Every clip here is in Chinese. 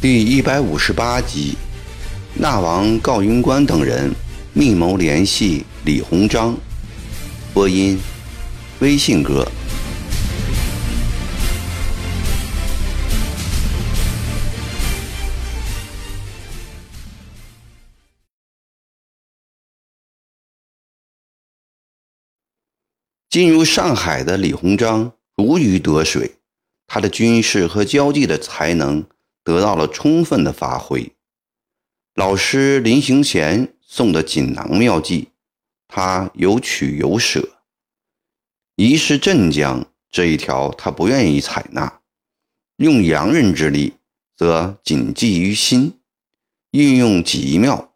第一百五十八集，纳王郜云关等人密谋联系李鸿章。播音：微信歌。进入上海的李鸿章如鱼得水，他的军事和交际的才能得到了充分的发挥。老师临行前送的锦囊妙计，他有取有舍。一是镇江这一条，他不愿意采纳；用洋人之力，则谨记于心，运用极妙。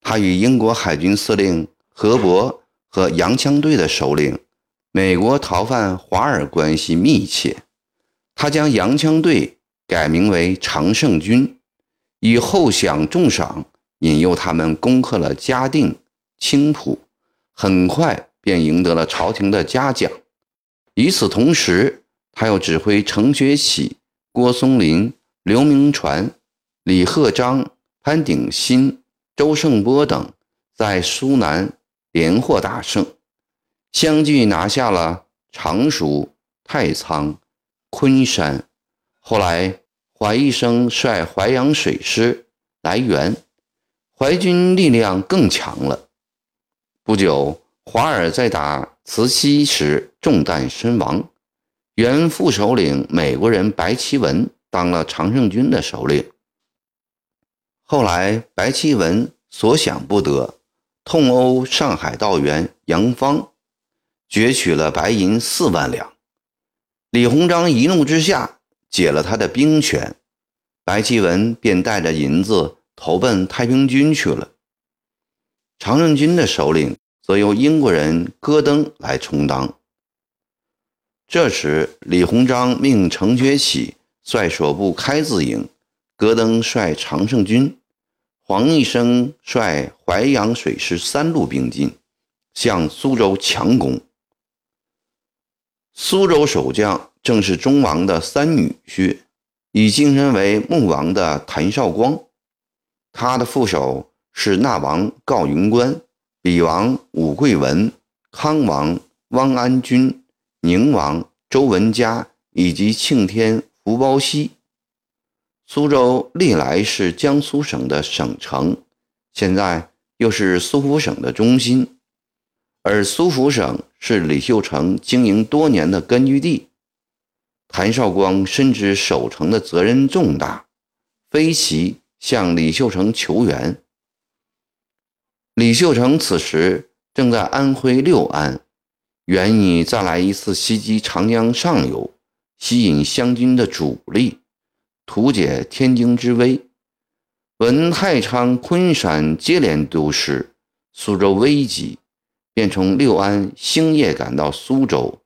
他与英国海军司令何伯和洋枪队的首领。美国逃犯华尔关系密切，他将洋枪队改名为常胜军，以后享重赏引诱他们攻克了嘉定、青浦，很快便赢得了朝廷的嘉奖。与此同时，他又指挥程学启、郭松龄、刘铭传、李鹤章、潘鼎新、周胜波等在苏南连获大胜。相继拿下了常熟、太仓、昆山。后来，怀医生率淮阳水师来援，淮军力量更强了。不久，华尔在打慈溪时中弹身亡，原副首领美国人白其文当了常胜军的首领。后来，白其文所想不得，痛殴上海道员杨芳。攫取了白银四万两，李鸿章一怒之下解了他的兵权，白其文便带着银子投奔太平军去了。常胜军的首领则由英国人戈登来充当。这时，李鸿章命程学启率所部开字营，戈登率常胜军，黄义生率淮阳水师三路并进，向苏州强攻。苏州守将正是忠王的三女婿，已晋升为穆王的谭绍光。他的副手是纳王告云关、李王武贵文、康王汪安君、宁王周文嘉以及庆天福包西。苏州历来是江苏省的省城，现在又是苏府省的中心。而苏府省是李秀成经营多年的根据地，谭绍光深知守城的责任重大，飞骑向李秀成求援。李秀成此时正在安徽六安，原拟再来一次袭击长江上游，吸引湘军的主力，图解天津之危。闻太仓、昆山接连丢失，苏州危急。便从六安星夜赶到苏州。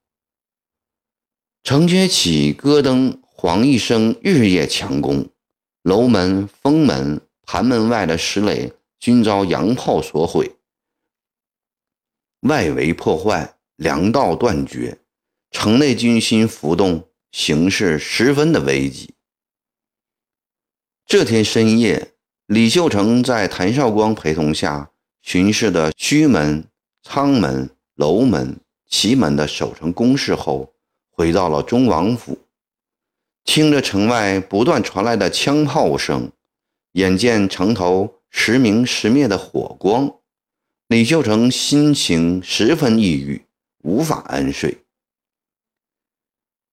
程学启、戈登、黄义生日夜强攻，楼门、封门、盘门外的石垒均遭洋炮所毁，外围破坏，粮道断绝，城内军心浮动，形势十分的危急。这天深夜，李秀成在谭绍光陪同下巡视的胥门。仓门、楼门、祁门的守城工事后，回到了忠王府，听着城外不断传来的枪炮声，眼见城头时明时灭的火光，李秀成心情十分抑郁，无法安睡。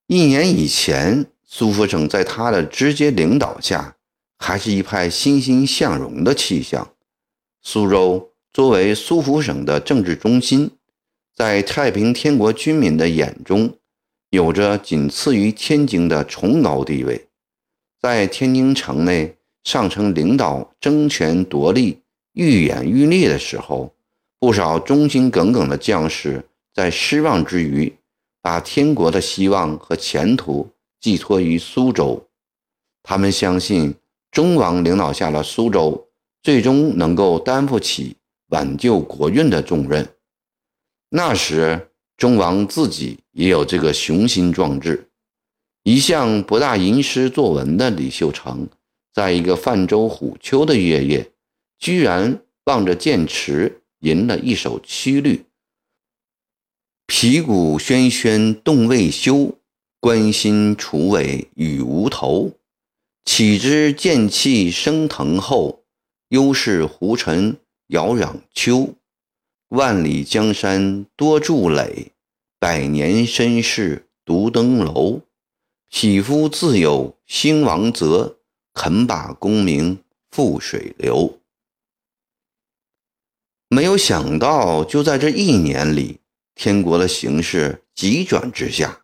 一年以前，苏福省在他的直接领导下，还是一派欣欣向荣的气象，苏州。作为苏福省的政治中心，在太平天国军民的眼中，有着仅次于天津的崇高地位。在天津城内上层领导争权夺利、愈演愈烈的时候，不少忠心耿耿的将士在失望之余，把天国的希望和前途寄托于苏州。他们相信，忠王领导下的苏州，最终能够担负起。挽救国运的重任，那时，忠王自己也有这个雄心壮志。一向不大吟诗作文的李秀成，在一个泛舟虎丘的月夜，居然望着剑池吟了一首七律：“皮鼓喧喧动未休，关心楚尾雨无头。岂知剑气升腾后，犹是胡尘遥壤秋。”万里江山多筑垒，百年身世独登楼。匹夫自有兴亡责，肯把功名付水流。没有想到，就在这一年里，天国的形势急转直下。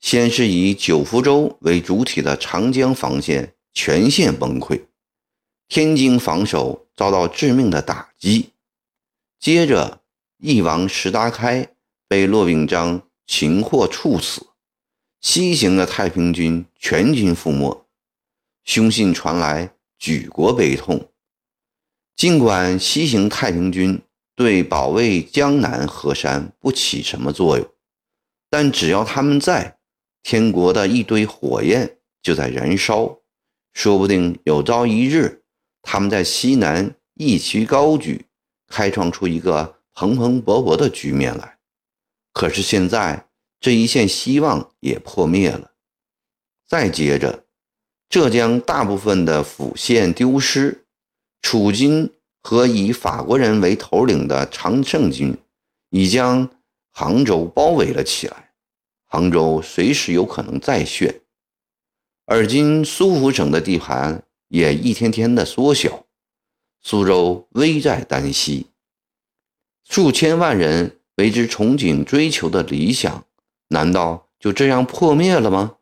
先是以九福州为主体的长江防线全线崩溃，天津防守遭到致命的打击。接着，翼王石达开被骆秉章擒获处死，西行的太平军全军覆没。凶信传来，举国悲痛。尽管西行太平军对保卫江南河山不起什么作用，但只要他们在，天国的一堆火焰就在燃烧，说不定有朝一日，他们在西南一旗高举。开创出一个蓬蓬勃勃的局面来，可是现在这一线希望也破灭了。再接着，浙江大部分的府县丢失，楚军和以法国人为头领的常胜军已将杭州包围了起来，杭州随时有可能再陷。而今苏府省的地盘也一天天的缩小。苏州危在旦夕，数千万人为之憧憬追求的理想，难道就这样破灭了吗？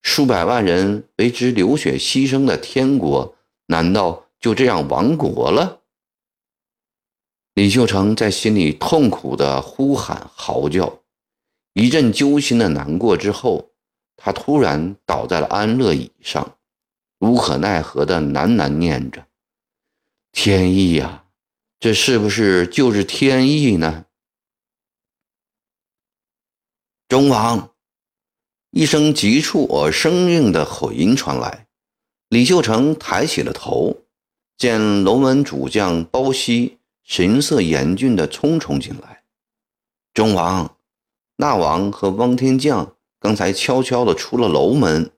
数百万人为之流血牺牲的天国，难道就这样亡国了？李秀成在心里痛苦地呼喊嚎叫，一阵揪心的难过之后，他突然倒在了安乐椅上，无可奈何地喃喃念着。天意呀，这是不是就是天意呢？忠王，一声急促而生硬的吼音传来。李秀成抬起了头，见龙门主将包熙神色严峻的匆匆进来。忠王，那王和汪天将刚才悄悄的出了楼门。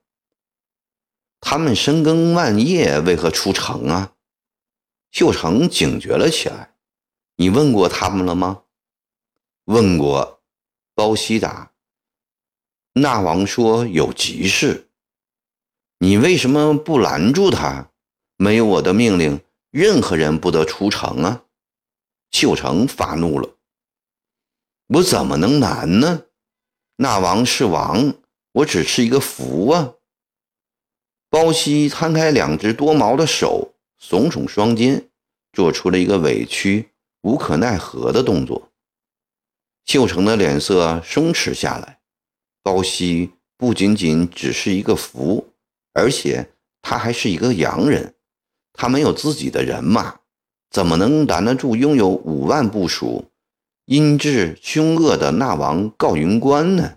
他们深更半夜为何出城啊？秀成警觉了起来：“你问过他们了吗？”“问过。”包西答。“那王说有急事。”“你为什么不拦住他？没有我的命令，任何人不得出城啊！”秀成发怒了：“我怎么能拦呢？那王是王，我只是一个符啊！”包西摊开两只多毛的手。耸耸双肩，做出了一个委屈、无可奈何的动作。秀成的脸色松弛下来。包熙不仅仅只是一个符，而且他还是一个洋人，他没有自己的人马，怎么能拦得住拥有五万部属、阴质凶恶的那王告云关呢？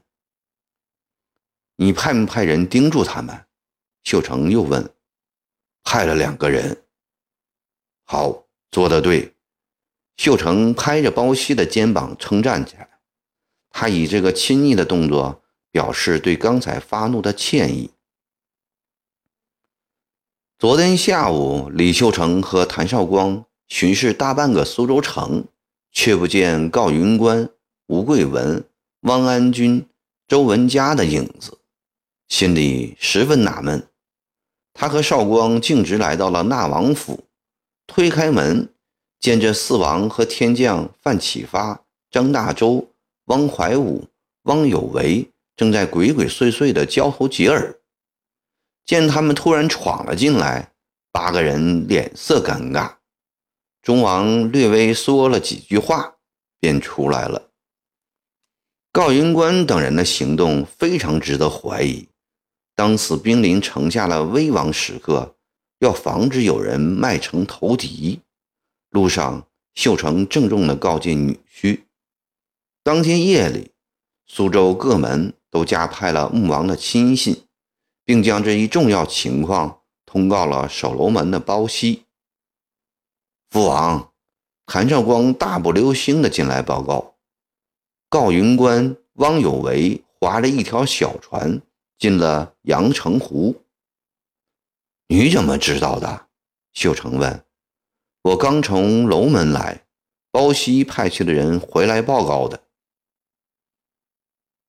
你派没派人盯住他们？秀成又问。害了两个人。好，做得对。秀成拍着包西的肩膀称赞起来，他以这个亲昵的动作表示对刚才发怒的歉意。昨天下午，李秀成和谭绍光巡视大半个苏州城，却不见告云关、吴桂文、汪安军、周文佳的影子，心里十分纳闷。他和绍光径直来到了纳王府。推开门，见这四王和天将范启发、张大周、汪怀武、汪有为正在鬼鬼祟祟地交头接耳。见他们突然闯了进来，八个人脸色尴尬。忠王略微说了几句话，便出来了。告云关等人的行动非常值得怀疑。当此兵临城下的危亡时刻。要防止有人卖城投敌，路上秀成郑重地告诫女婿：“当天夜里，苏州各门都加派了穆王的亲信，并将这一重要情况通告了守楼门的包西。父王，谭绍光大步流星的进来报告，告云官汪有为划着一条小船进了阳澄湖。你怎么知道的？秀成问。我刚从楼门来，包西派去的人回来报告的。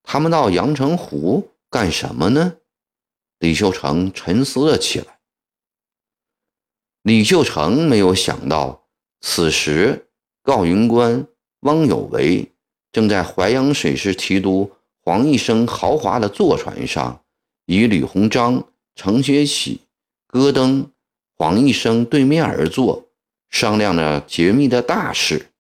他们到阳澄湖干什么呢？李秀成沉思了起来。李秀成没有想到，此时告云官汪有为正在淮阳水师提督黄一生豪华的坐船上，与李鸿章、程学启、戈登、黄一生对面而坐，商量着绝密的大事。